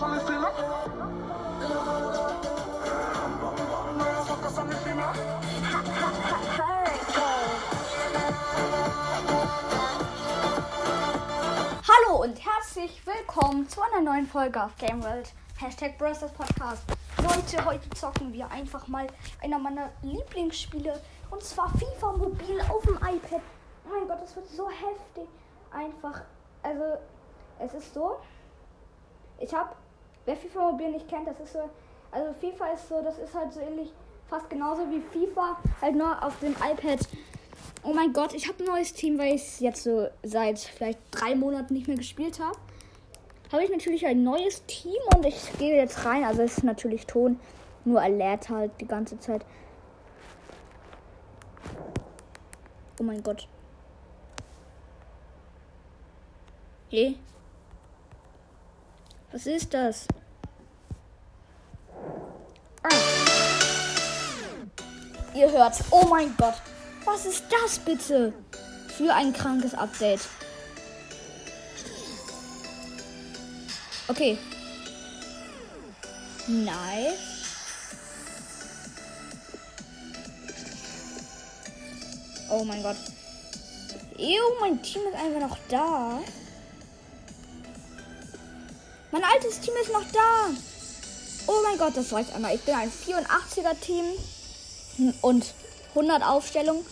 Hallo und herzlich willkommen zu einer neuen Folge auf Game World. Hashtag Brosters Podcast. Leute, heute zocken wir einfach mal einer meiner Lieblingsspiele. Und zwar FIFA Mobil auf dem iPad. Oh mein Gott, das wird so heftig. Einfach, also, es ist so. Ich habe, wer FIFA Mobil nicht kennt, das ist so, also FIFA ist so, das ist halt so ähnlich, fast genauso wie FIFA, halt nur auf dem iPad. Oh mein Gott, ich habe ein neues Team, weil ich es jetzt so seit vielleicht drei Monaten nicht mehr gespielt habe. Habe ich natürlich ein neues Team und ich gehe jetzt rein. Also es ist natürlich Ton, nur Alert halt die ganze Zeit. Oh mein Gott. Hey. Was ist das? Ah. Ihr hört's. Oh mein Gott. Was ist das bitte? Für ein krankes Update. Okay. Nice. Oh mein Gott. Ew, mein Team ist einfach noch da. Mein altes Team ist noch da. Oh mein Gott, das reicht einmal. Ich bin ein 84er Team und 100 Aufstellungen.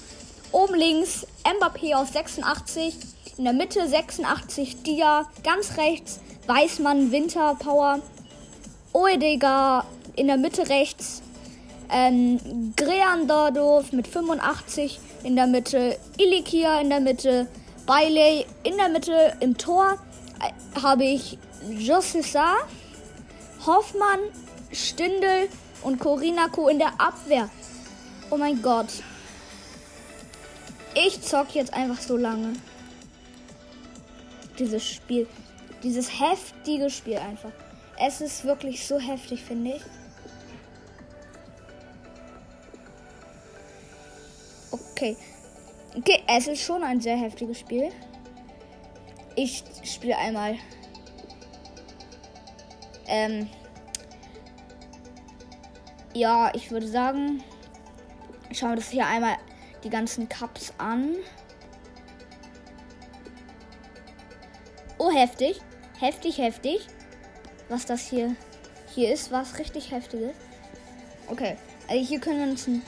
Oben links Mbappé auf 86. In der Mitte 86 Dia. Ganz rechts Weißmann Winter Power. Oedega in der Mitte rechts. Ähm, Greandorf mit 85 in der Mitte. Ilikia in der Mitte. Bailey in der Mitte. Im Tor äh, habe ich Josissa, Hoffmann, Stindel und Corinako in der Abwehr. Oh mein Gott. Ich zock jetzt einfach so lange. Dieses Spiel. Dieses heftige Spiel einfach. Es ist wirklich so heftig, finde ich. Okay. Okay, es ist schon ein sehr heftiges Spiel. Ich spiele einmal. Ähm. Ja, ich würde sagen, schauen wir das hier einmal die ganzen Cups an. Oh, heftig. Heftig, heftig. Was das hier hier ist, was richtig heftiges. Okay. Also hier können wir uns ein,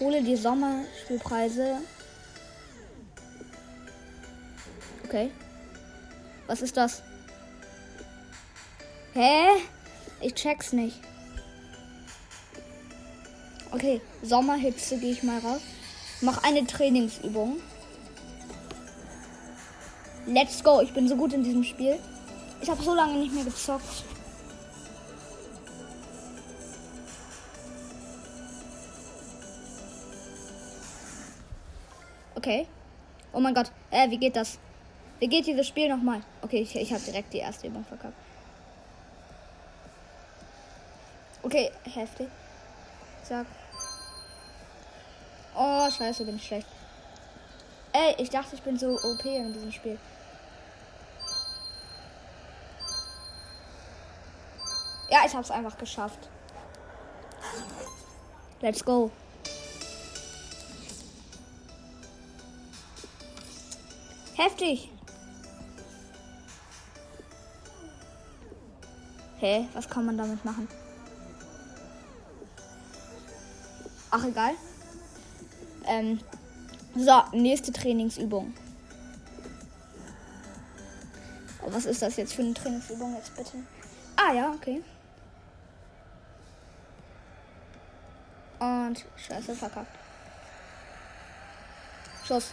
hole die Sommerspielpreise. Okay. Was ist das? Hä? Ich check's nicht. Okay, Sommerhitze gehe ich mal raus. Mach eine Trainingsübung. Let's go. Ich bin so gut in diesem Spiel. Ich habe so lange nicht mehr gezockt. Okay. Oh mein Gott. Äh, wie geht das? Wie geht dieses Spiel nochmal? Okay, ich, ich habe direkt die erste Übung verkackt. Okay, heftig. Zack. Oh, scheiße, bin ich schlecht. Ey, ich dachte, ich bin so OP in diesem Spiel. Ja, ich hab's einfach geschafft. Let's go. Heftig. Hä, was kann man damit machen? Ach, egal. Ähm, so, nächste Trainingsübung. Oh, was ist das jetzt für eine Trainingsübung jetzt bitte? Ah ja, okay. Und scheiße, verkackt. Schuss.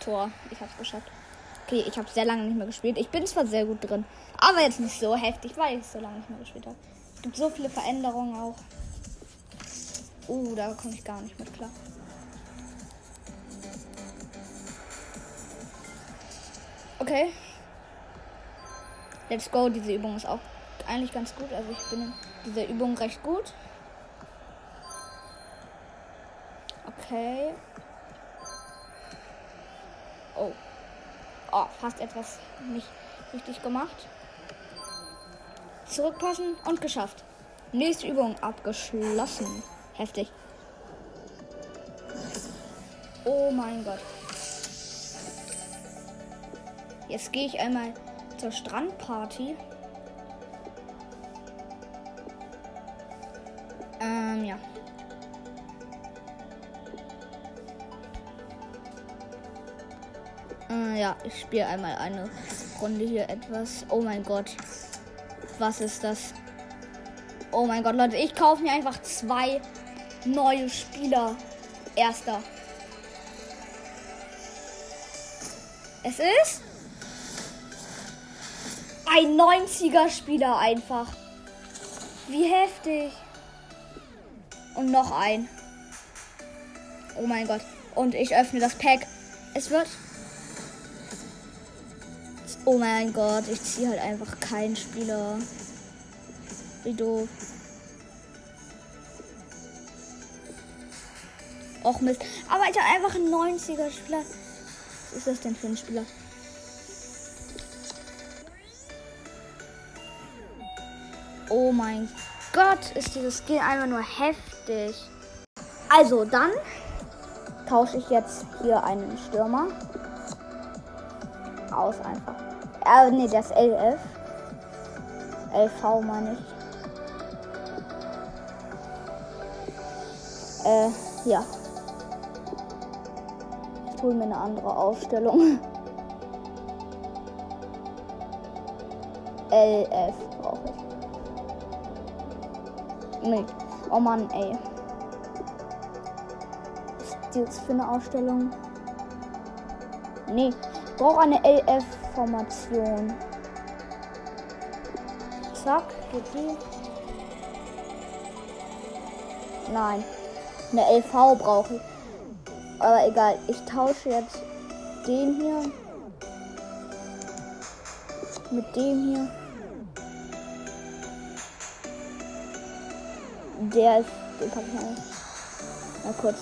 Tor. Ich hab's geschafft. Okay, ich habe sehr lange nicht mehr gespielt. Ich bin zwar sehr gut drin, aber jetzt nicht so heftig, weil ich so lange nicht mehr gespielt habe. Es gibt so viele Veränderungen auch. Uh, da komme ich gar nicht mit klar. Okay. Let's go. Diese Übung ist auch eigentlich ganz gut. Also ich bin in dieser Übung recht gut. Okay. Oh. Oh, fast etwas nicht richtig gemacht. Zurückpassen und geschafft. Nächste Übung abgeschlossen. Heftig. Oh mein Gott. Jetzt gehe ich einmal zur Strandparty. Ähm, ja. Äh, ja, ich spiele einmal eine Runde hier etwas. Oh mein Gott. Was ist das? Oh mein Gott, Leute, ich kaufe mir einfach zwei neue Spieler. Erster. Es ist ein 90er Spieler einfach. Wie heftig. Und noch ein. Oh mein Gott. Und ich öffne das Pack. Es wird. Oh mein Gott, ich ziehe halt einfach keinen Spieler. Wie doof. Och Mist. Aber ich habe einfach ein 90er Spieler. Was ist das denn für ein Spieler? Oh mein Gott, ist dieses Skin einfach nur heftig. Also dann tausche ich jetzt hier einen Stürmer aus einfach. Äh, nee, das LF. LV meine ich. Äh, ja. Ich hole mir eine andere Aufstellung. LF Nee. Oh Mann, ey. Was ist das für eine Ausstellung? Nee. Ich brauche eine LF-Formation. Zack, geht die. Nein. Eine LV brauche ich. Aber egal, ich tausche jetzt den hier mit dem hier. Der ist, den packe ich mal, mal kurz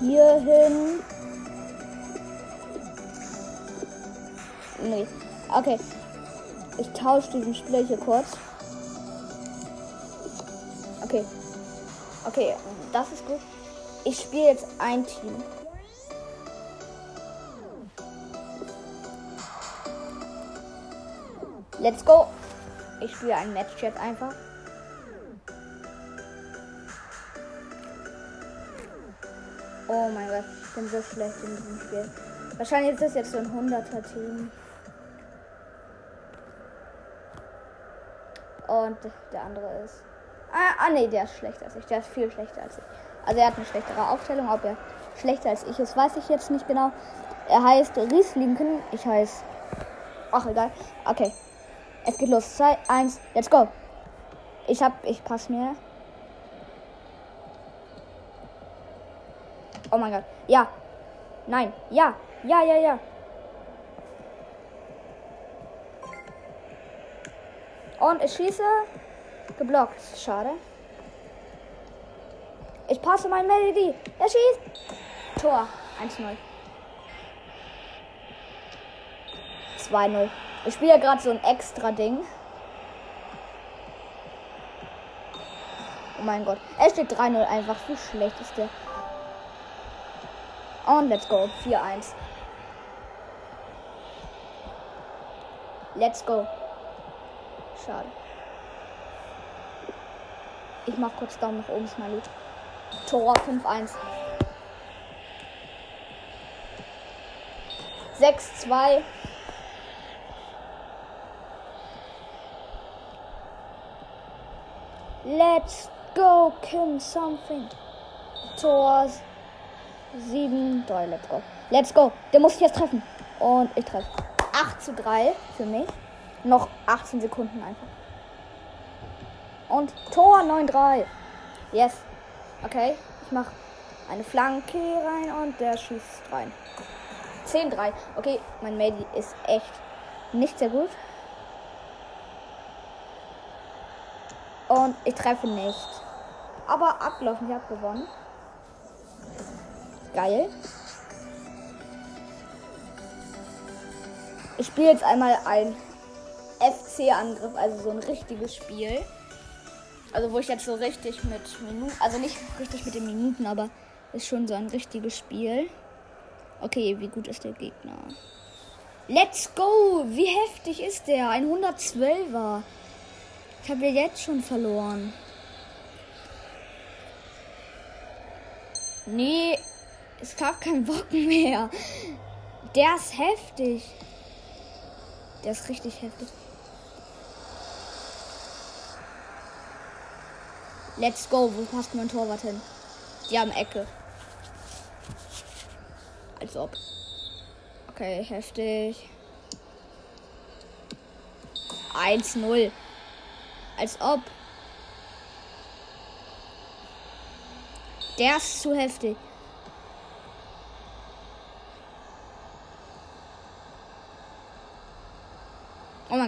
hier hin. Nee. Okay. Ich tausche diesen Spieler hier kurz. Okay. Okay, das ist gut. Ich spiele jetzt ein Team. Let's go. Ich spiele ein Match jetzt einfach. Oh mein Gott, ich bin so schlecht in diesem Spiel. Wahrscheinlich ist das jetzt so ein 100er Team. Und der andere ist. Ah, ah nee, der ist schlechter als ich. Der ist viel schlechter als ich. Also er hat eine schlechtere Aufstellung. Ob er schlechter als ich ist, weiß ich jetzt nicht genau. Er heißt Rieslinken. Ich heiße. Ach egal. Okay. Es geht los. 2, 1, let's go. Ich hab. Ich pass mir. Oh mein Gott. Ja. Nein. Ja. Ja, ja, ja. Und ich schieße. Geblockt. Schade. Ich passe mein Melody. Er schießt. Tor. 1-0. 2-0. Ich spiele gerade so ein extra Ding. Oh mein Gott. Er steht 3-0 einfach. Wie schlecht ist der? Und let's go. 4-1. Let's go. Schade. Ich mach kurz Daumen nach oben, Smiley. Tor 5-1. 6-2. Let's go, Kim something. Tor 7. 3, let's go. Let's go. Der muss ich jetzt treffen. Und ich treffe. 8 zu 3 für mich. Noch 18 Sekunden einfach. Und Tor 9-3. Yes. Okay. Ich mache eine Flanke rein und der schießt rein. 10-3. Okay, mein Medi ist echt nicht sehr gut. Und ich treffe nicht. Aber abgelaufen, ich habe gewonnen. Geil. Ich spiele jetzt einmal ein FC-Angriff, also so ein richtiges Spiel. Also wo ich jetzt so richtig mit Minuten, also nicht richtig mit den Minuten, aber ist schon so ein richtiges Spiel. Okay, wie gut ist der Gegner? Let's go! Wie heftig ist der? Ein 112er. Ich habe ja jetzt schon verloren. Nee, es gab keinen Bock mehr. Der ist heftig. Der ist richtig heftig. Let's go. Wo passt mein Torwart hin? Die haben Ecke. Als ob. Okay, heftig. 1-0. Als ob. Der ist zu heftig.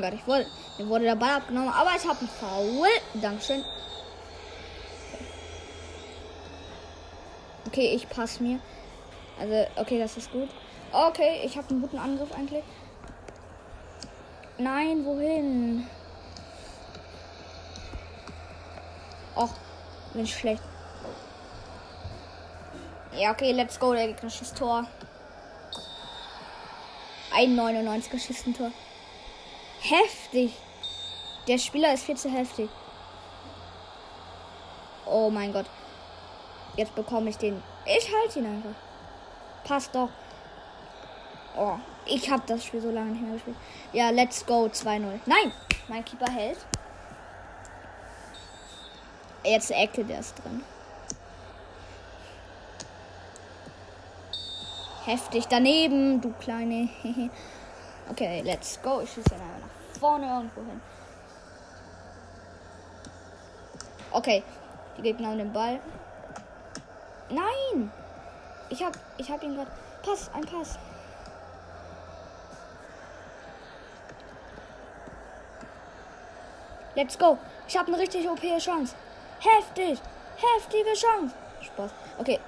Gott, ich wurde, mir wurde der Ball abgenommen, aber ich habe einen Foul. Dankeschön. Okay, ich passe mir. Also, okay, das ist gut. Okay, ich habe einen guten Angriff eigentlich. Nein, wohin? Och, bin ich schlecht. Ja, okay, let's go. Der Gegner schießt Tor. Ein 99er schießt Tor. Heftig. Der Spieler ist viel zu heftig. Oh mein Gott. Jetzt bekomme ich den. Ich halte ihn einfach. Passt doch. Oh, ich habe das Spiel so lange nicht mehr gespielt. Ja, let's go 2-0. Nein, mein Keeper hält. Jetzt Ecke, der ist drin. Heftig daneben, du kleine. okay, let's go. Ich schieße ihn vorne irgendwo hin. Okay, die Gegner haben den Ball. Nein! Ich hab, ich hab ihn gerade. Pass, ein Pass. Let's go. Ich habe eine richtig OP Chance. Heftig. Heftige Chance. Spaß. Okay.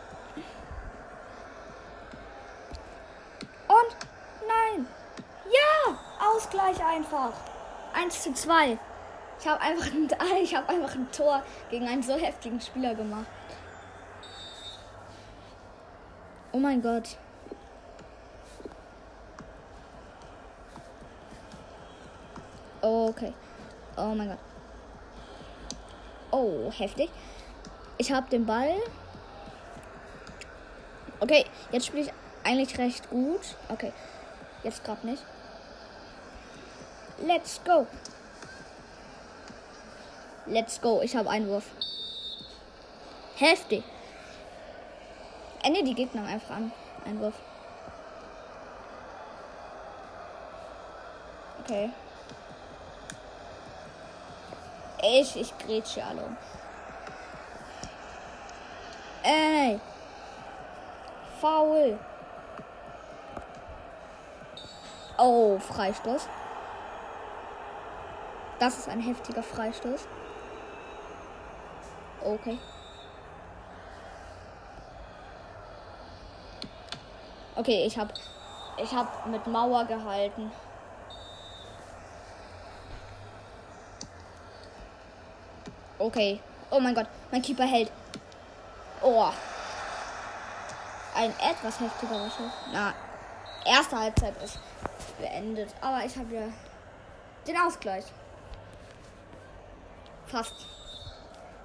Und nein. Ja, Ausgleich einfach. 1 zu 2. Ich habe einfach, ein, hab einfach ein Tor gegen einen so heftigen Spieler gemacht. Oh mein Gott. Okay. Oh mein Gott. Oh, heftig. Ich habe den Ball. Okay, jetzt spiele ich eigentlich recht gut. Okay, jetzt gerade nicht. Let's go. Let's go. Ich habe Einwurf. Heftig. Ende die Gegner einfach an. Einwurf. Okay. Ich, ich grätsche alle um. Ey. Foul. Oh, Freistoß. Das ist ein heftiger Freistoß. Okay. Okay, ich hab ich hab mit Mauer gehalten. Okay. Oh mein Gott, mein Keeper hält. Oh. Ein etwas heftigerer Schuss. Na, erste Halbzeit ist beendet. Aber ich habe ja den Ausgleich. Fast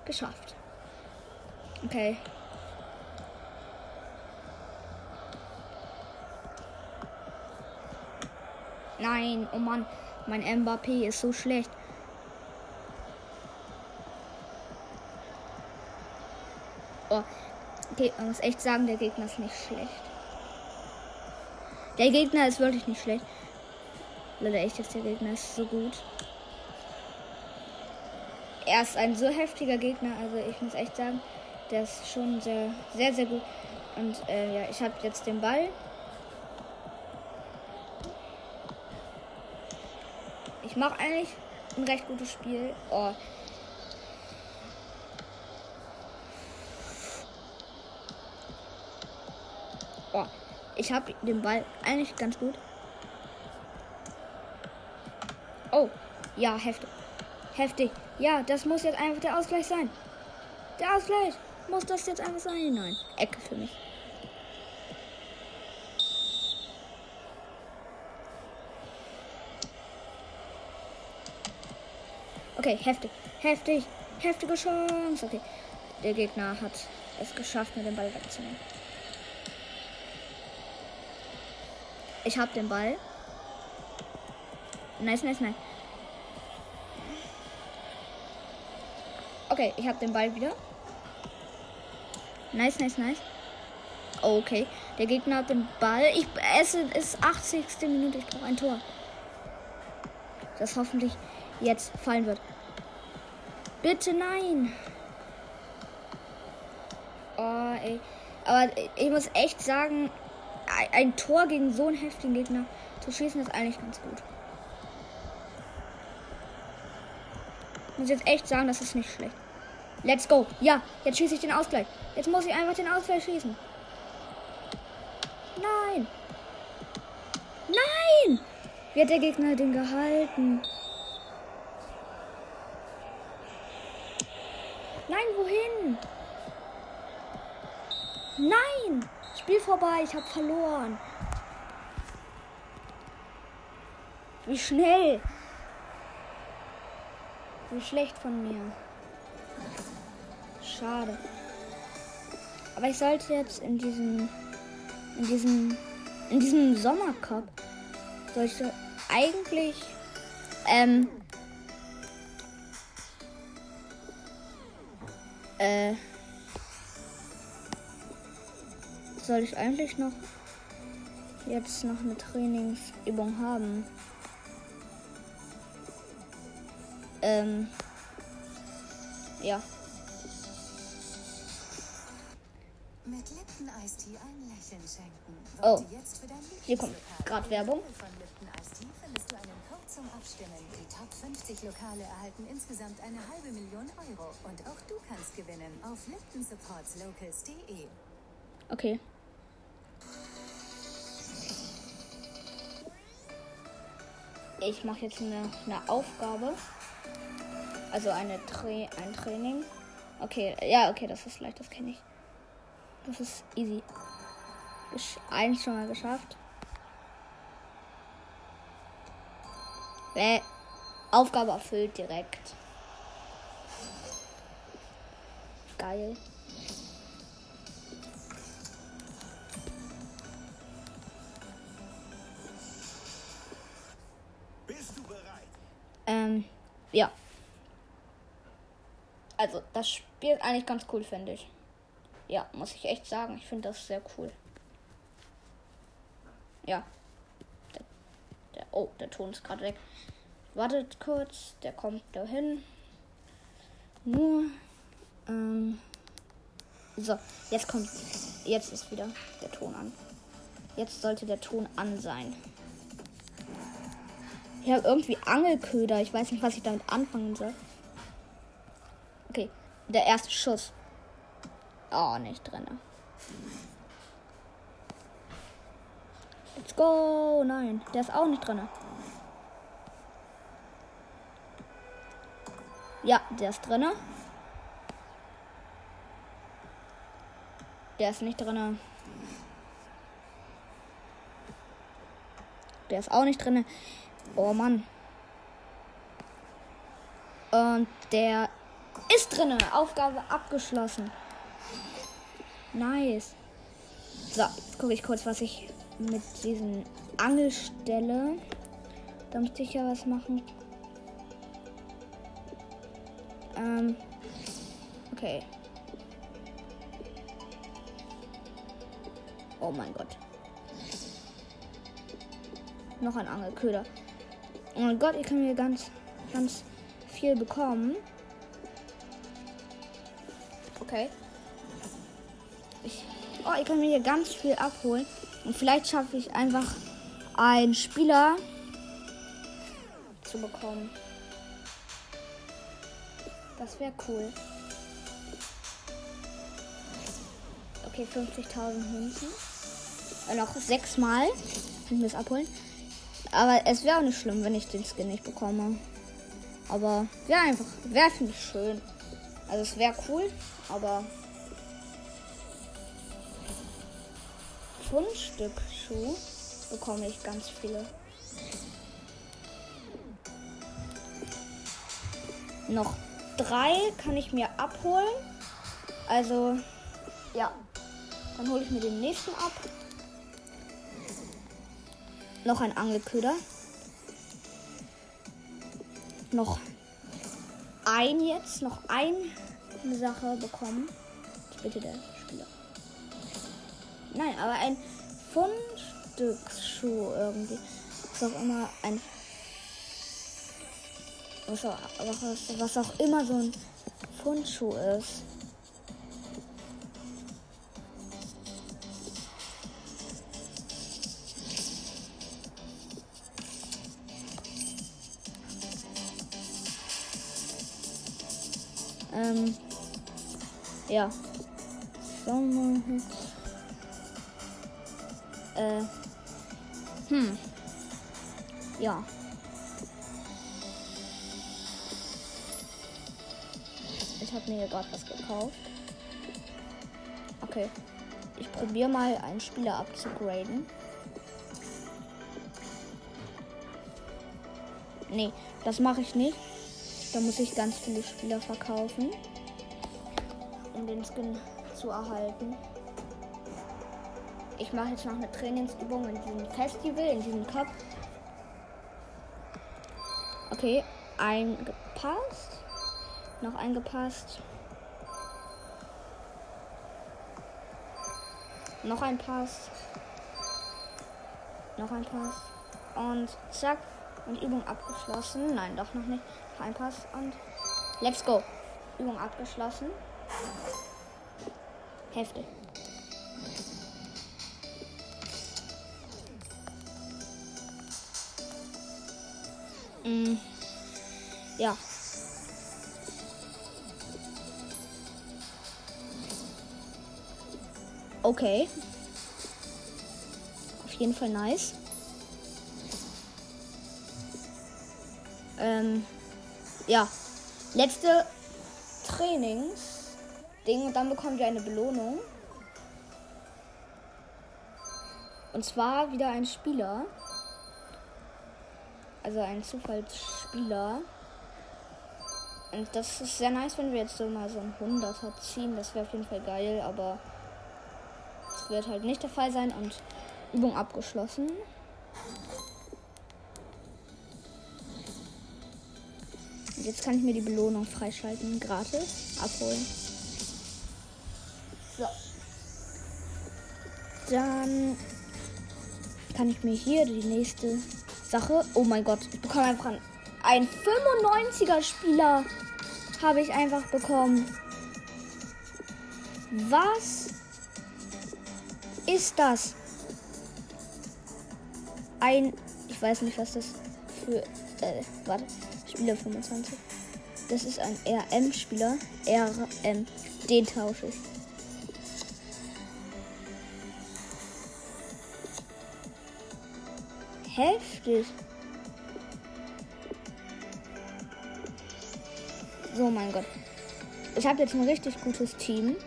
geschafft. Okay. Nein, oh Mann, mein Mbappé ist so schlecht. Oh, okay, man muss echt sagen, der Gegner ist nicht schlecht. Der Gegner ist wirklich nicht schlecht. Leute, echt jetzt der Gegner ist so gut. Er ist ein so heftiger Gegner, also ich muss echt sagen, der ist schon sehr, sehr, sehr gut. Und äh, ja, ich habe jetzt den Ball. Ich mache eigentlich ein recht gutes Spiel. Oh, Oh, ich habe den Ball eigentlich ganz gut. Oh, Ja, heftig. Heftig. Ja, das muss jetzt einfach der Ausgleich sein. Der Ausgleich. Muss das jetzt einfach sein? Nein. Ecke für mich. Okay, heftig. Heftig. Heftige Chance. Okay. Der Gegner hat es geschafft, mir den Ball wegzunehmen. Ich hab den Ball. Nice, nice, nice. Okay, ich hab den Ball wieder. Nice, nice, nice. Okay, der Gegner hat den Ball. Ich, es ist 80. Minute. Ich brauche ein Tor. Das hoffentlich jetzt fallen wird. Bitte nein. Oh, ey. Aber ich muss echt sagen, ein Tor gegen so einen heftigen Gegner zu schießen ist eigentlich ganz gut. Ich muss jetzt echt sagen, das ist nicht schlecht. Let's go. Ja, jetzt schieße ich den Ausgleich. Jetzt muss ich einfach den Ausgleich schießen. Nein. Nein! Wie hat der Gegner den gehalten? Nein, wohin? Nein! Spiel vorbei, ich habe verloren. Wie schnell. Wie schlecht von mir. Schade. Aber ich sollte jetzt in diesem in diesem in diesem Sommercup sollte eigentlich ähm äh soll ich eigentlich noch jetzt noch eine Trainingsübung haben. Ähm, ja. Oh. Hier kommt gerade Werbung. Die Top 50 Lokale erhalten insgesamt eine halbe Million Euro. Und auch du kannst gewinnen auf liptonsupportslocals.de. Okay. Ich mache jetzt eine, eine Aufgabe. Also eine Tra ein Training. Okay, ja, okay, das ist leicht, das kenne ich. Das ist easy. Gesch eins schon mal geschafft. Bäh. Aufgabe erfüllt direkt. Geil. Bist du bereit? Ähm, ja. Also, das Spiel ist eigentlich ganz cool, finde ich. Ja, muss ich echt sagen. Ich finde das sehr cool. Ja. Der, der, oh, der Ton ist gerade weg. Wartet kurz, der kommt dahin. Nur. Ähm, so, jetzt kommt. Jetzt ist wieder der Ton an. Jetzt sollte der Ton an sein. Ich habe irgendwie Angelköder. Ich weiß nicht, was ich damit anfangen soll. Okay, der erste Schuss. Oh, nicht drin. Let's go. Nein, der ist auch nicht drin. Ja, der ist drin. Der ist nicht drin. Der ist auch nicht drin. Oh Mann. Und der ist drinne. Aufgabe abgeschlossen. Nice. So, jetzt gucke ich kurz, was ich mit diesen Angelstelle. Da müsste ich ja was machen. Ähm. Okay. Oh mein Gott. Noch ein Angelköder. Oh mein Gott, ich kann hier ganz, ganz viel bekommen. Okay. Ich, oh, ich kann mir hier ganz viel abholen. Und vielleicht schaffe ich einfach einen Spieler zu bekommen. Das wäre cool. Okay, 50.000 Münzen. Noch sechsmal. Kann ich mir das abholen. Aber es wäre auch nicht schlimm, wenn ich den Skin nicht bekomme. Aber wäre einfach, wäre schön. Also es wäre cool, aber Fundstück-Schuh bekomme ich ganz viele. Noch drei kann ich mir abholen. Also, ja. Dann hole ich mir den nächsten ab. Noch ein Angelköder. Noch ein jetzt, noch eine Sache bekommen. Bitte der. Nein, aber ein Fundstücksschuh irgendwie. Was auch immer ein. Was auch, was, was auch immer so ein Fundschuh ist. Ähm, ja. Sommerhit. Äh. Hm. Ja. Ich habe mir hier gerade was gekauft. Okay. Ich probiere mal einen Spieler abzugraden. Nee, das mache ich nicht. Da muss ich ganz viele Spieler verkaufen, um den Skin zu erhalten. Ich mache jetzt noch eine Trainingsübung in diesem Festival, in diesem Cup. Okay, eingepasst. Noch eingepasst. Noch ein Pass. Noch ein Pass. Und zack. Und Übung abgeschlossen. Nein, doch noch nicht. Ein Pass und let's go. Übung abgeschlossen. Heftig. Mm. Ja. Okay. Auf jeden Fall nice. Ähm, ja. Letzte Trainings-Ding und dann bekommt ihr eine Belohnung. Und zwar wieder ein Spieler. Also ein Zufallsspieler. Und das ist sehr nice, wenn wir jetzt so mal so ein 100er ziehen. Das wäre auf jeden Fall geil, aber es wird halt nicht der Fall sein und Übung abgeschlossen. Jetzt kann ich mir die Belohnung freischalten, gratis abholen. So. Dann kann ich mir hier die nächste Sache. Oh mein Gott, ich bekomme einfach einen 95er Spieler. Habe ich einfach bekommen. Was ist das? Ein. Ich weiß nicht, was das für. Äh, warte. Spieler 25. Das ist ein RM-Spieler. RM. Den tausche ich. Heftig. So, mein Gott. Ich habe jetzt ein richtig gutes Team.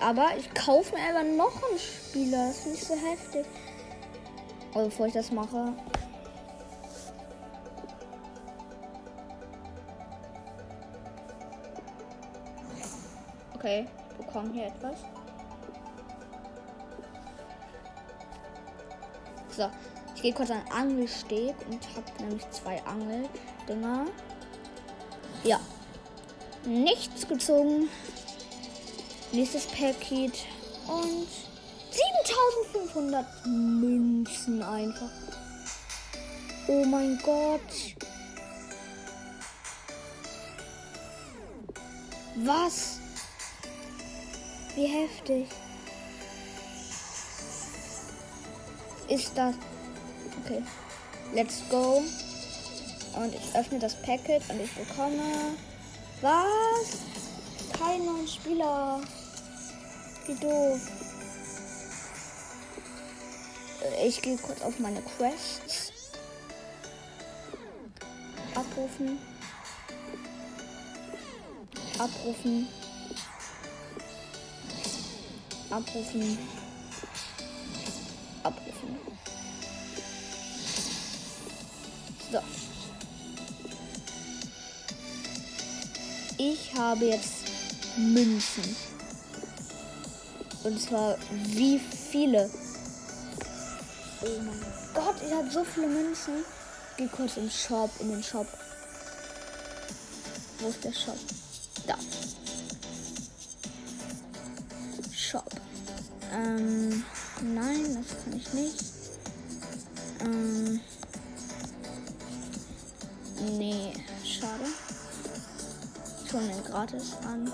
Aber ich kaufe mir einfach noch einen Spieler. Das finde ich so heftig. Aber bevor ich das mache. Okay, bekommen hier etwas. So, ich gehe kurz an Angelsteg und habe nämlich zwei Angeldinger. Ja. Nichts gezogen. Nächstes Paket. Und 7500 Münzen einfach. Oh mein Gott. Was? Wie heftig. Ist das. Okay. Let's go. Und ich öffne das Packet und ich bekomme. Was? Kein neuen Spieler. Wie doof. Ich gehe kurz auf meine Quests. Abrufen. Abrufen. Abrufen. Habe jetzt Münzen. Und zwar wie viele? Oh mein Gott, ich habe so viele Münzen. Geh kurz im Shop, in den Shop. Wo ist der Shop? Da. Shop. Ähm, nein, das kann ich nicht. Ähm, nee, schade. Schon mir gratis an.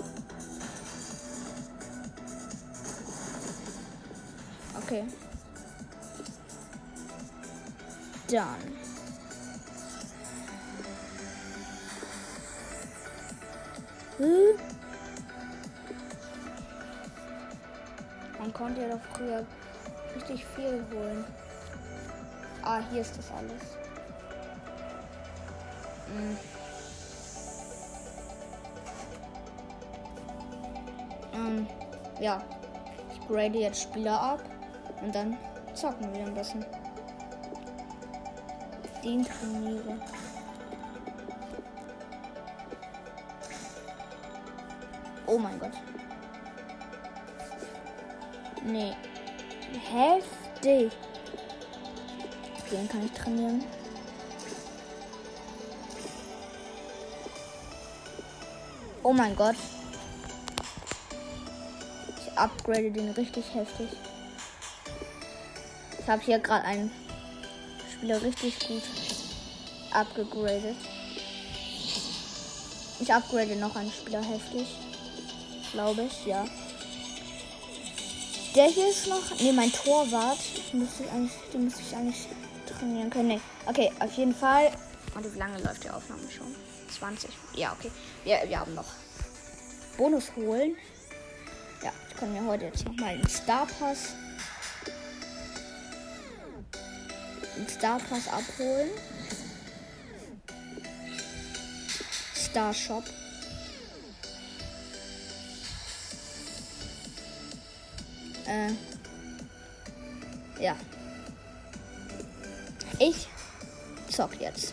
Okay. Dann. Hm? Man konnte ja doch früher richtig viel holen. Ah, hier ist das alles. Hm. Ja. Ich grade jetzt Spieler ab und dann zocken wir ein bisschen. Den trainiere. Oh mein Gott. Nee. Heftig. Den kann ich trainieren. Oh mein Gott. Upgrade den richtig heftig. Ich habe hier gerade einen Spieler richtig gut abgegradet. Ich upgrade noch einen Spieler heftig. Glaube ich, ja. Der hier ist noch. Ne, mein Torwart. Müsste den müsste ich eigentlich trainieren können. Nee. Okay, auf jeden Fall. Und wie lange läuft die Aufnahme schon? 20. Ja, okay. Wir, wir haben noch Bonus holen. Kann mir heute jetzt nochmal einen Star Pass. einen Star Pass abholen. Star Shop. Äh, ja. Ich zock jetzt.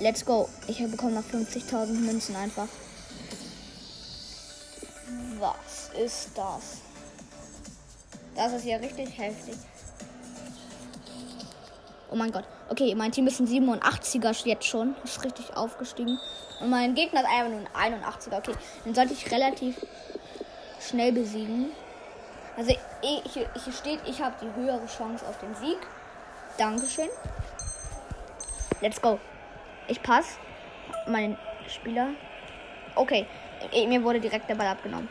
Let's go. Ich bekomme noch 50.000 Münzen einfach. Ist das? Das ist ja richtig heftig. Oh mein Gott. Okay, mein Team ist ein 87er jetzt schon. Ist richtig aufgestiegen. Und mein Gegner ist einfach nur ein 81er. Okay, den sollte ich relativ schnell besiegen. Also ich, hier steht, ich habe die höhere Chance auf den Sieg. Dankeschön. Let's go. Ich passe. Mein Spieler. Okay. Mir wurde direkt der Ball abgenommen.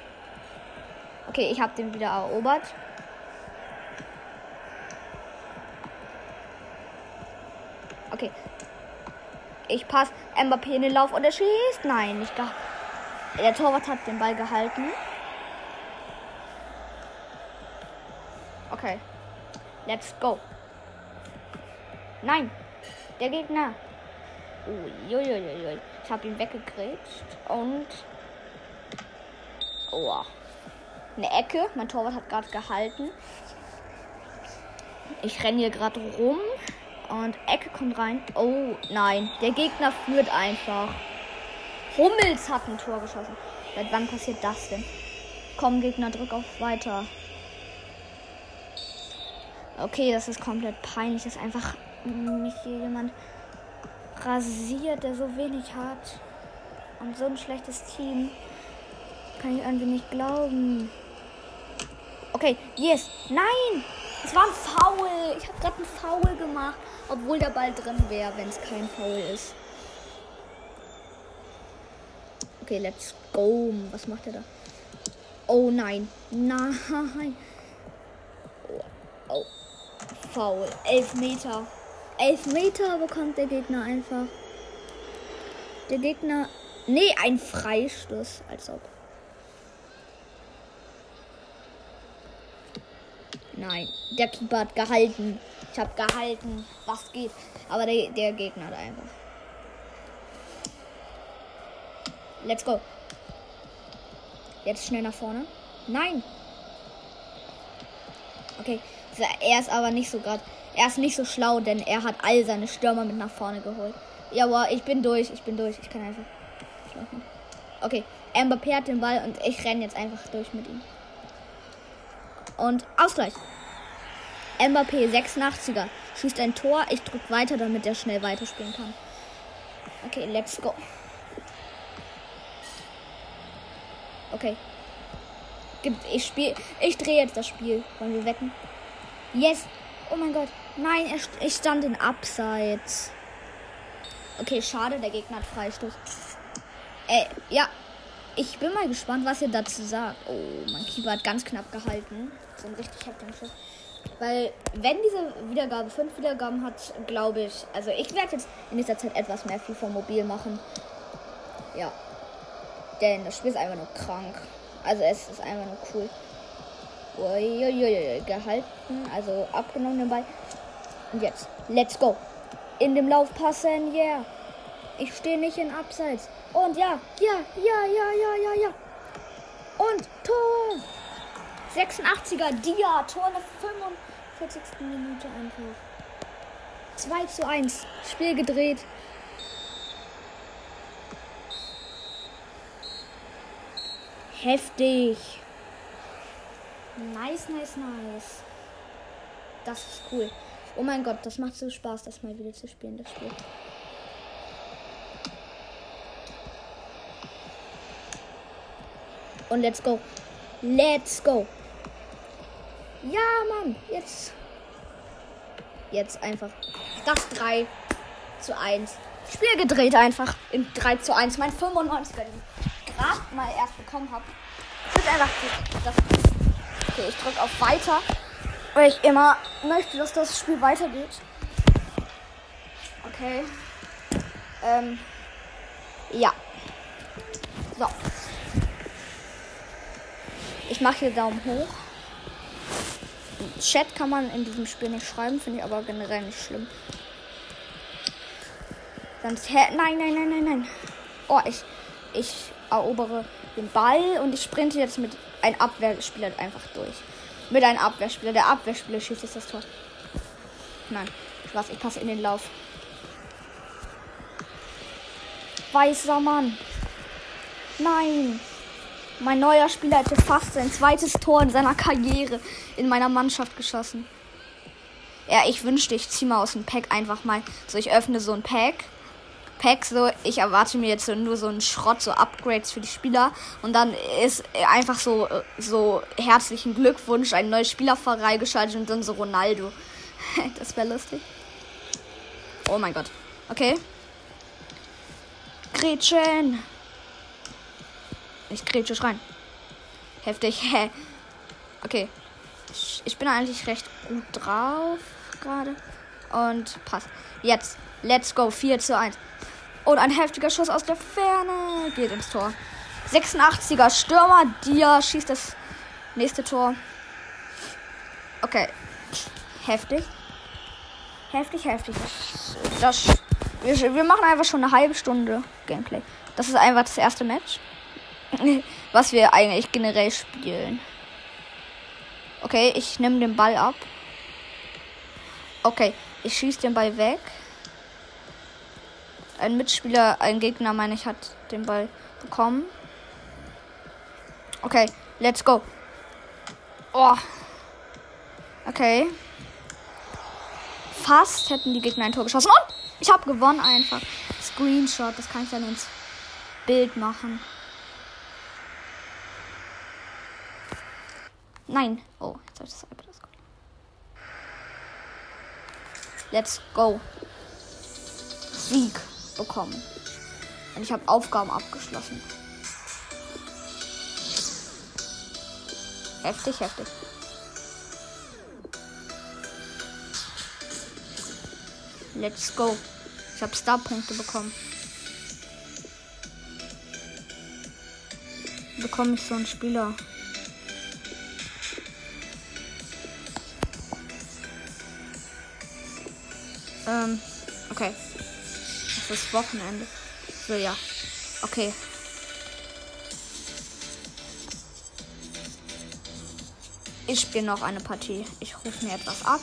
Okay, ich habe den wieder erobert. Okay. Ich passe Mbappé in den Lauf und er schießt. Nein, nicht gar. Der Torwart hat den Ball gehalten. Okay. Let's go. Nein. Der Gegner. Uiuiuiui. Ich habe ihn weggekriegt. Und. Oh. Eine Ecke. Mein Torwart hat gerade gehalten. Ich renne hier gerade rum. Und Ecke kommt rein. Oh nein, der Gegner führt einfach. Hummels hat ein Tor geschossen. Seit wann passiert das denn? Komm, Gegner, drück auf weiter. Okay, das ist komplett peinlich, dass einfach mich hier jemand rasiert, der so wenig hat. Und so ein schlechtes Team. Kann ich irgendwie nicht glauben. Okay, yes. Nein! Es war ein Foul. Ich habe gerade ein Foul gemacht. Obwohl der Ball drin wäre, wenn es kein Foul ist. Okay, let's go. Was macht er da? Oh nein. Nein. Oh, oh. Foul. Elf Meter. Elf Meter bekommt der Gegner einfach. Der Gegner. Nee, ein Freistoß. Als ob. Nein, der Keeper hat gehalten. Ich habe gehalten, was geht. Aber der, der Gegner hat einfach. Let's go. Jetzt schnell nach vorne. Nein. Okay. Er ist aber nicht so gerade. Er ist nicht so schlau, denn er hat all seine Stürmer mit nach vorne geholt. Jawohl, ich bin durch. Ich bin durch. Ich kann einfach. Okay. Mbappé hat den Ball und ich renne jetzt einfach durch mit ihm. Und Ausgleich. Mbappé 86er schießt ein Tor. Ich drücke weiter, damit er schnell weiterspielen kann. Okay, let's go. Okay. Ich spiel, ich drehe jetzt das Spiel. Wollen wir wetten? Yes. Oh mein Gott. Nein, ich stand in Abseits. Okay, schade, der Gegner hat Freistoß. Äh, ja. Ich bin mal gespannt, was ihr dazu sagt. Oh, mein Keeper hat ganz knapp gehalten. So ein richtig heftiger Schuss. Weil, wenn diese Wiedergabe fünf Wiedergaben hat, glaube ich, also ich werde jetzt in dieser Zeit etwas mehr FIFA mobil machen. Ja. Denn das Spiel ist einfach nur krank. Also es ist einfach nur cool. Uiuiui, gehalten, also abgenommen den Ball. Und jetzt, let's go. In dem Lauf passen, yeah. Ich stehe nicht in Abseits. Und ja, ja, ja, ja, ja, ja, ja. Und Tor. 86er Dia, Tor in der 45. Minute einfach. 2 zu 1. Spiel gedreht. Heftig. Nice, nice, nice. Das ist cool. Oh mein Gott, das macht so Spaß, das mal wieder zu spielen, das Spiel. Und let's go. Let's go. Ja, Mann. Jetzt. Jetzt einfach. Das 3 zu 1. Spiel gedreht einfach. In 3 zu 1. Mein 95er, den ich gerade mal erst bekommen habe. Das ist einfach das. Okay, ich drücke auf Weiter. Weil ich immer möchte, dass das Spiel weitergeht. Okay. Ähm. Ja. So. Ich mache hier Daumen hoch. Chat kann man in diesem Spiel nicht schreiben, finde ich aber generell nicht schlimm. Sonst hä? Nein, nein, nein, nein, nein. Oh, ich, ich erobere den Ball und ich sprinte jetzt mit einem Abwehrspieler einfach durch. Mit einem Abwehrspieler. Der Abwehrspieler schießt jetzt das Tor. Nein. Was? Ich passe in den Lauf. Weißer Mann. Nein. Mein neuer Spieler hätte fast sein zweites Tor in seiner Karriere in meiner Mannschaft geschossen. Ja, ich wünschte, ich ziehe mal aus dem Pack einfach mal. So, ich öffne so ein Pack. Pack, so, ich erwarte mir jetzt nur so einen Schrott, so Upgrades für die Spieler. Und dann ist einfach so, so herzlichen Glückwunsch, ein neuer Spieler freigeschaltet und dann so Ronaldo. das wäre lustig. Oh mein Gott. Okay. Gretchen. Ich grätsche rein. Heftig. okay. Ich bin eigentlich recht gut drauf gerade. Und passt. Jetzt. Let's go. 4 zu 1. Und ein heftiger Schuss aus der Ferne geht ins Tor. 86er Stürmer. Dia schießt das nächste Tor. Okay. Heftig. Heftig, heftig. Das, das wir, wir machen einfach schon eine halbe Stunde Gameplay. Das ist einfach das erste Match. was wir eigentlich generell spielen. Okay, ich nehme den Ball ab. Okay, ich schieße den Ball weg. Ein Mitspieler, ein Gegner, meine ich, hat den Ball bekommen. Okay, let's go. Oh. Okay. Fast hätten die Gegner ein Tor geschossen. Und ich habe gewonnen einfach. Screenshot, das kann ich dann ins Bild machen. Nein. Oh, jetzt habe ich das iPad ausgeholt. Let's go. Sieg bekommen. Und ich habe Aufgaben abgeschlossen. Heftig, heftig. Let's go. Ich habe Star-Punkte bekommen. Bekomme ich so einen Spieler. Ähm, okay. Es ist Wochenende. So, ja. Okay. Ich spiele noch eine Partie. Ich rufe mir etwas ab.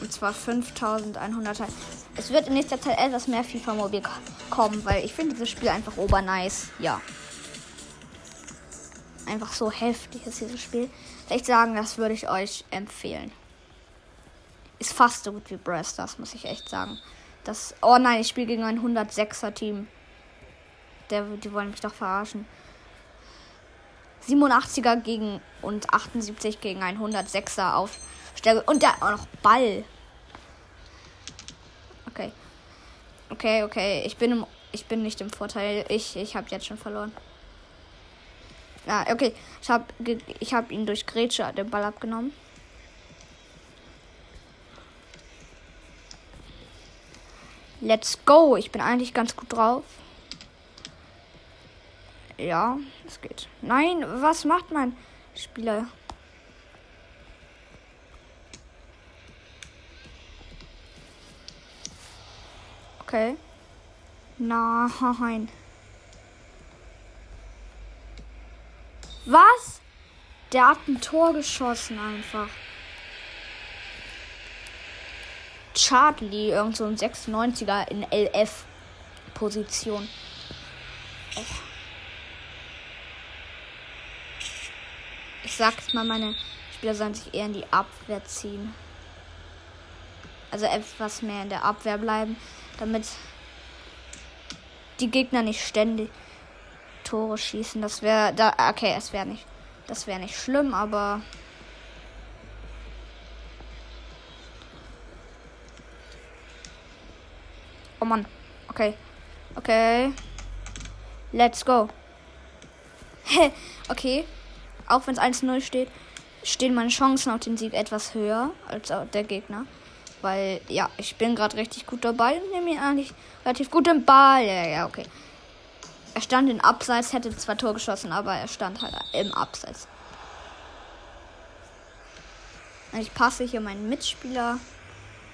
Und zwar 5100. Es wird in nächster Zeit etwas mehr FIFA Mobile kommen, weil ich finde dieses Spiel einfach obernice. Ja. Einfach so heftig ist dieses Spiel. Ich sagen, das würde ich euch empfehlen. Ist fast so gut wie Brawl Stars, muss ich echt sagen. Das. Oh nein, ich spiele gegen ein 106er Team. Der, die wollen mich doch verarschen. 87er gegen und 78 gegen ein 106er Aufstellung. Und da auch noch Ball. Okay. Okay, okay. Ich bin im, ich bin nicht im Vorteil. Ich, ich habe jetzt schon verloren. Ja, okay. Ich habe ich hab ihn durch Grätsche den Ball abgenommen. Let's go. Ich bin eigentlich ganz gut drauf. Ja, es geht. Nein, was macht mein Spieler? Okay. Nein. Was? Der hat ein Tor geschossen einfach. Charlie, irgend so ein 96er in LF-Position. Ich sag jetzt mal, meine Spieler sollen sich eher in die Abwehr ziehen. Also etwas mehr in der Abwehr bleiben, damit die Gegner nicht ständig Tore schießen. Das wäre da okay, es wäre nicht das wäre nicht schlimm, aber Oh Mann. Okay. Okay. Let's go. okay. Auch wenn es 1-0 steht, stehen meine Chancen auf den Sieg etwas höher als der Gegner. Weil, ja, ich bin gerade richtig gut dabei und nehme ihn eigentlich relativ gut im Ball. Ja, ja, okay. Er stand in Abseits, hätte zwei Tor geschossen, aber er stand halt im Abseits. Ich passe hier meinen Mitspieler.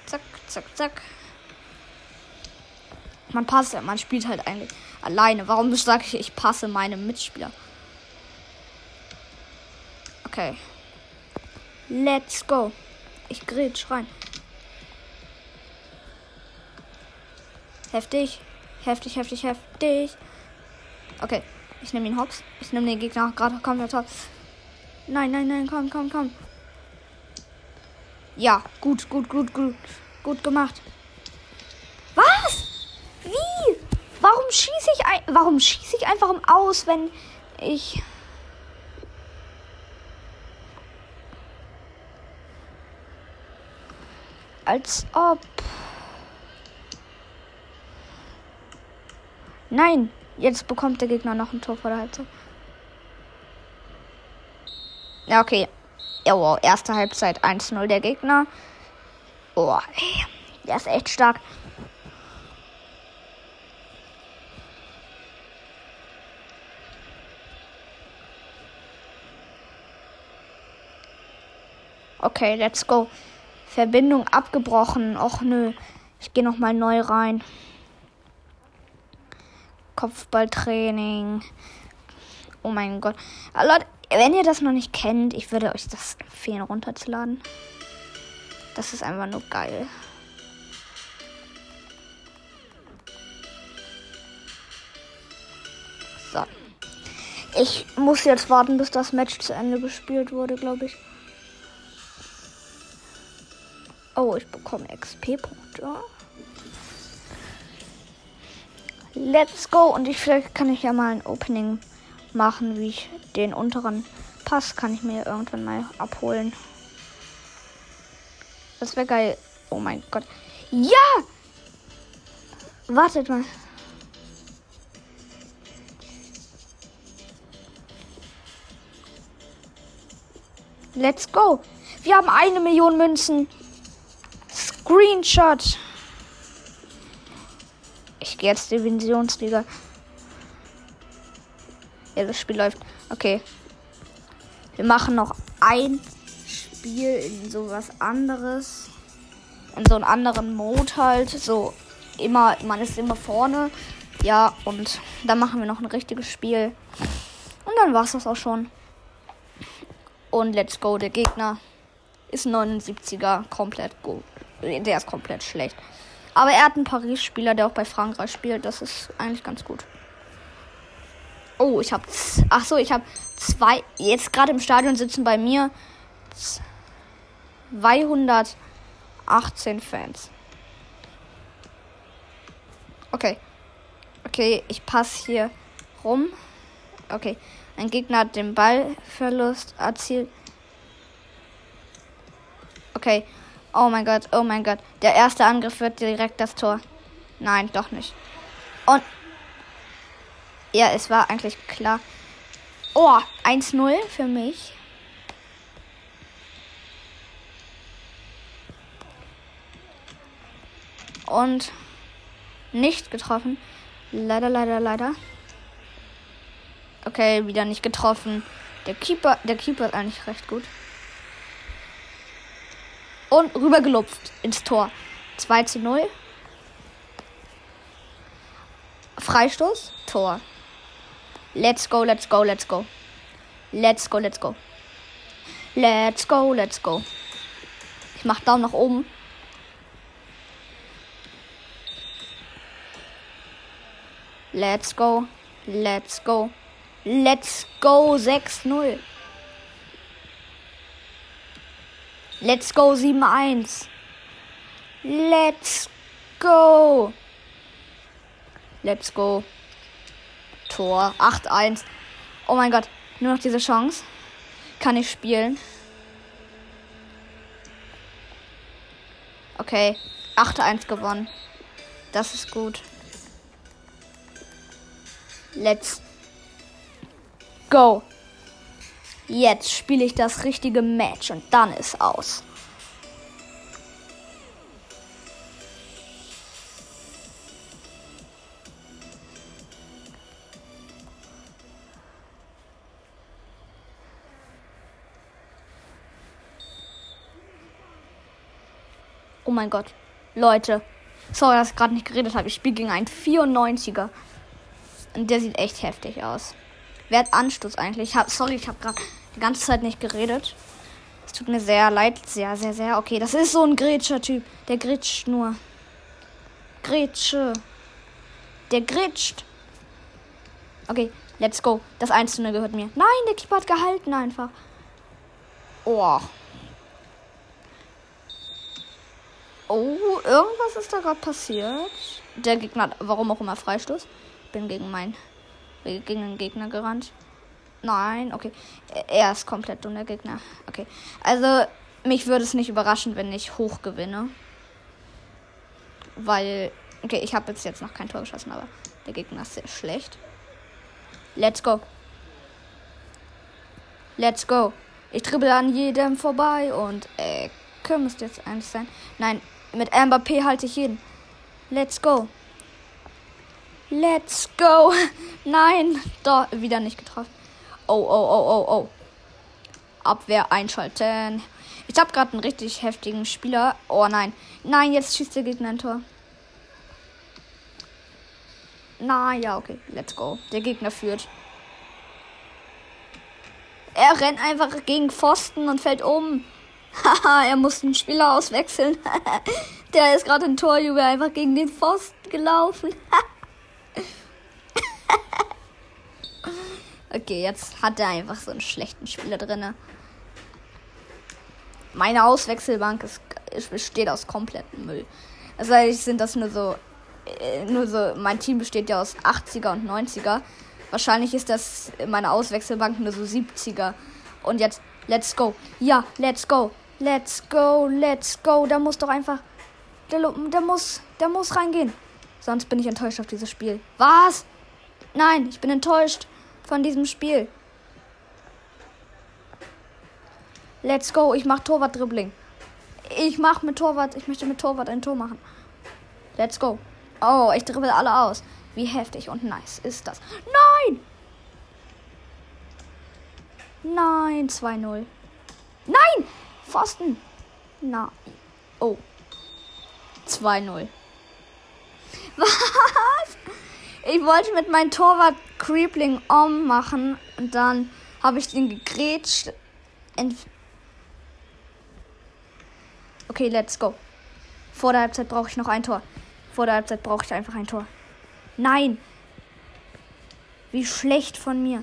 Zack, zack, zack. Man passt, man spielt halt eigentlich alleine. Warum sage ich, ich passe meinem Mitspieler? Okay. Let's go. Ich grätsch rein. Heftig. Heftig, heftig, heftig. Okay. Ich nehme ihn hops. Ich nehme den Gegner gerade komplett hops. Nein, nein, nein, komm, komm, komm. Ja, gut, gut, gut, gut. Gut gemacht. Was? Wie? Warum schieße ich ein warum schieße ich einfach im Aus, wenn ich als ob Nein, jetzt bekommt der Gegner noch ein Tor vor der Halbzeit. Ja, okay. Ja, wow, erste Halbzeit 1-0 der Gegner. Oh, ey, der ist echt stark. Okay, let's go. Verbindung abgebrochen. Och nö. Ich gehe noch mal neu rein. Kopfballtraining. Oh mein Gott. Ah, Leute, wenn ihr das noch nicht kennt, ich würde euch das empfehlen, runterzuladen. Das ist einfach nur geil. So. Ich muss jetzt warten, bis das Match zu Ende gespielt wurde, glaube ich. Oh, ich bekomme XP-Punkte. Let's go. Und ich vielleicht kann ich ja mal ein Opening machen, wie ich den unteren Pass kann ich mir irgendwann mal abholen. Das wäre geil. Oh mein Gott. Ja! Wartet mal. Let's go. Wir haben eine Million Münzen. Screenshot. Ich gehe jetzt Divisionsliga. Ja, das Spiel läuft. Okay. Wir machen noch ein Spiel in sowas anderes. in so einem anderen Mode halt. So immer, man ist immer vorne. Ja, und dann machen wir noch ein richtiges Spiel. Und dann war es das auch schon. Und let's go, der Gegner ist 79er komplett gut. Der ist komplett schlecht. Aber er hat einen Paris-Spieler, der auch bei Frankreich spielt. Das ist eigentlich ganz gut. Oh, ich habe. Ach so, ich habe zwei. Jetzt gerade im Stadion sitzen bei mir 218 Fans. Okay. Okay, ich passe hier rum. Okay. Ein Gegner hat den Ballverlust erzielt. Okay. Oh mein Gott, oh mein Gott. Der erste Angriff wird direkt das Tor. Nein, doch nicht. Und. Ja, es war eigentlich klar. Oh, 1-0 für mich. Und nicht getroffen. Leider, leider, leider. Okay, wieder nicht getroffen. Der Keeper, der Keeper ist eigentlich recht gut. Und rübergelupft ins Tor. 2 zu 0. Freistoß, Tor. Let's go, let's go, let's go. Let's go, let's go. Let's go, let's go. Ich mach Daumen nach oben. Let's go. Let's go. Let's go 6-0. Let's go 7-1. Let's go. Let's go. Tor 8-1. Oh mein Gott, nur noch diese Chance. Kann ich spielen. Okay, 8-1 gewonnen. Das ist gut. Let's go. Jetzt spiele ich das richtige Match und dann ist aus. Oh mein Gott. Leute. Sorry, dass ich gerade nicht geredet habe. Ich spiele gegen einen 94er. Und der sieht echt heftig aus. Wer hat Anstoß eigentlich? Ich hab, sorry, ich habe gerade die ganze Zeit nicht geredet. Es tut mir sehr leid. Sehr, sehr, sehr. Okay, das ist so ein Grätscher-Typ. Der gritscht nur. Grätsche. Der gritscht. Okay, let's go. Das Einzelne gehört mir. Nein, der Keeper hat gehalten einfach. Oh. Oh, irgendwas ist da gerade passiert. Der Gegner hat, warum auch immer, Freistoß bin gegen meinen gegen den Gegner gerannt. Nein, okay. Er ist komplett dumm, der Gegner. Okay. Also, mich würde es nicht überraschen, wenn ich hoch gewinne. Weil, okay, ich habe jetzt, noch kein Tor geschossen, aber der Gegner ist sehr schlecht. Let's go. Let's go. Ich dribbel an jedem vorbei und äh, müsste jetzt eins sein. Nein, mit Mbappé halte ich jeden. Let's go. Let's go. Nein, da wieder nicht getroffen. Oh, oh, oh, oh, oh. Abwehr einschalten. Ich habe gerade einen richtig heftigen Spieler. Oh nein. Nein, jetzt schießt der Gegner ein Tor. Na ja, okay. Let's go. Der Gegner führt. Er rennt einfach gegen Pfosten und fällt um. Haha, er muss den Spieler auswechseln. der ist gerade ein Torjubel einfach gegen den Pfosten gelaufen. Okay, jetzt hat er einfach so einen schlechten Spieler drin. Meine Auswechselbank ist, besteht aus komplettem Müll. Das heißt, sind das nur so, äh, nur so, mein Team besteht ja aus 80er und 90er. Wahrscheinlich ist das meine Auswechselbank nur so 70er. Und jetzt, let's go. Ja, let's go. Let's go, let's go. Da muss doch einfach, der, der muss, der muss reingehen. Sonst bin ich enttäuscht auf dieses Spiel. Was? Nein, ich bin enttäuscht von diesem Spiel. Let's go, ich mach Torwart-Dribbling. Ich mach mit Torwart, ich möchte mit Torwart ein Tor machen. Let's go. Oh, ich dribbel alle aus. Wie heftig und nice ist das. Nein! Nein, 2-0. Nein! Pfosten! Na. Oh. 2-0. Was? Ich wollte mit meinem Torwart Creepling Om machen und dann habe ich den gegrätscht. Okay, let's go. Vor der Halbzeit brauche ich noch ein Tor. Vor der Halbzeit brauche ich einfach ein Tor. Nein. Wie schlecht von mir.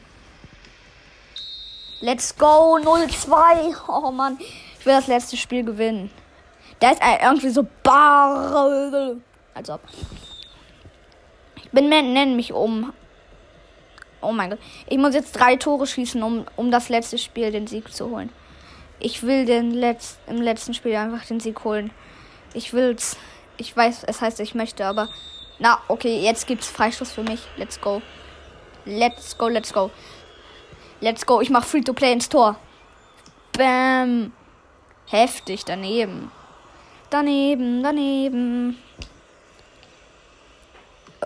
Let's go 0-2. Oh Mann. Ich will das letzte Spiel gewinnen. Da ist irgendwie so bar. Als ob. Ich bin nenn mich um. Oh mein Gott. Ich muss jetzt drei Tore schießen, um, um das letzte Spiel den Sieg zu holen. Ich will den Letz im letzten Spiel einfach den Sieg holen. Ich will's. Ich weiß, es heißt, ich möchte, aber. Na, okay, jetzt gibt's Freistoß für mich. Let's go. Let's go, let's go. Let's go. Ich mach Free to Play ins Tor. Bam. Heftig daneben. Daneben, daneben.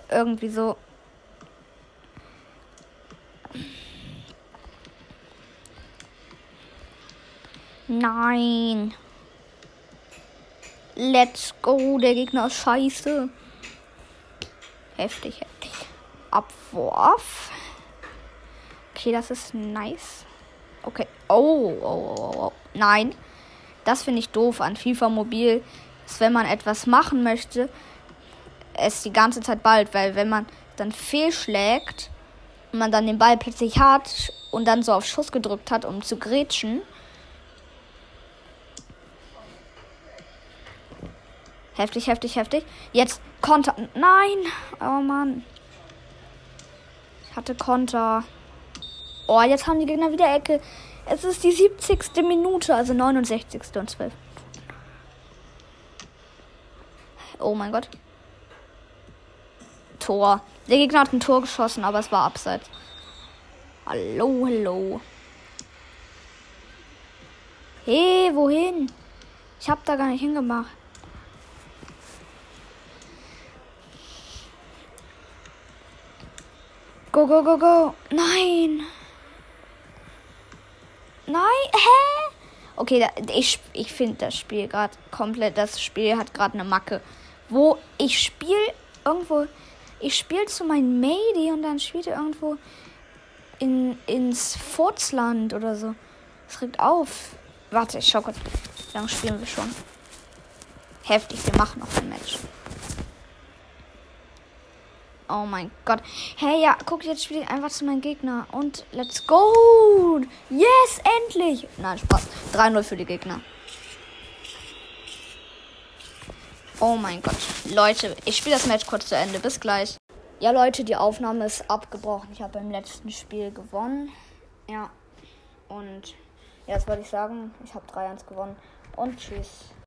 Irgendwie so. Nein. Let's go. Der Gegner ist scheiße. Heftig, heftig. Abwurf. Okay, das ist nice. Okay. Oh, oh, oh, oh. Nein. Das finde ich doof an FIFA Mobil. Ist, wenn man etwas machen möchte, es die ganze Zeit bald, weil wenn man dann fehlschlägt und man dann den Ball plötzlich hat und dann so auf Schuss gedrückt hat, um zu grätschen, Heftig, heftig, heftig. Jetzt Konter. Nein. Oh Mann. Ich hatte Konter. Oh, jetzt haben die Gegner wieder Ecke. Es ist die 70. Minute, also 69. und 12. Oh mein Gott. Tor. Der Gegner hat ein Tor geschossen, aber es war abseits. Hallo, hallo. Hey, wohin? Ich hab da gar nicht hingemacht. Go, go, go, go. Nein. Nein, hä? Okay, ich, ich finde das Spiel gerade komplett. Das Spiel hat gerade eine Macke. Wo ich spiele irgendwo. Ich spiele zu meinem Mady und dann spielt er irgendwo in, ins Furzland oder so. Es regt auf. Warte, ich schau kurz. Wie lange spielen wir schon? Heftig, wir machen noch ein Match. Oh mein Gott. Hey, ja, guck, jetzt spiele ich einfach zu meinem Gegner. Und let's go. Yes, endlich. Nein, Spaß. 3-0 für die Gegner. Oh mein Gott. Leute, ich spiele das Match kurz zu Ende. Bis gleich. Ja, Leute, die Aufnahme ist abgebrochen. Ich habe beim letzten Spiel gewonnen. Ja. Und ja, das wollte ich sagen. Ich habe 3-1 gewonnen. Und tschüss.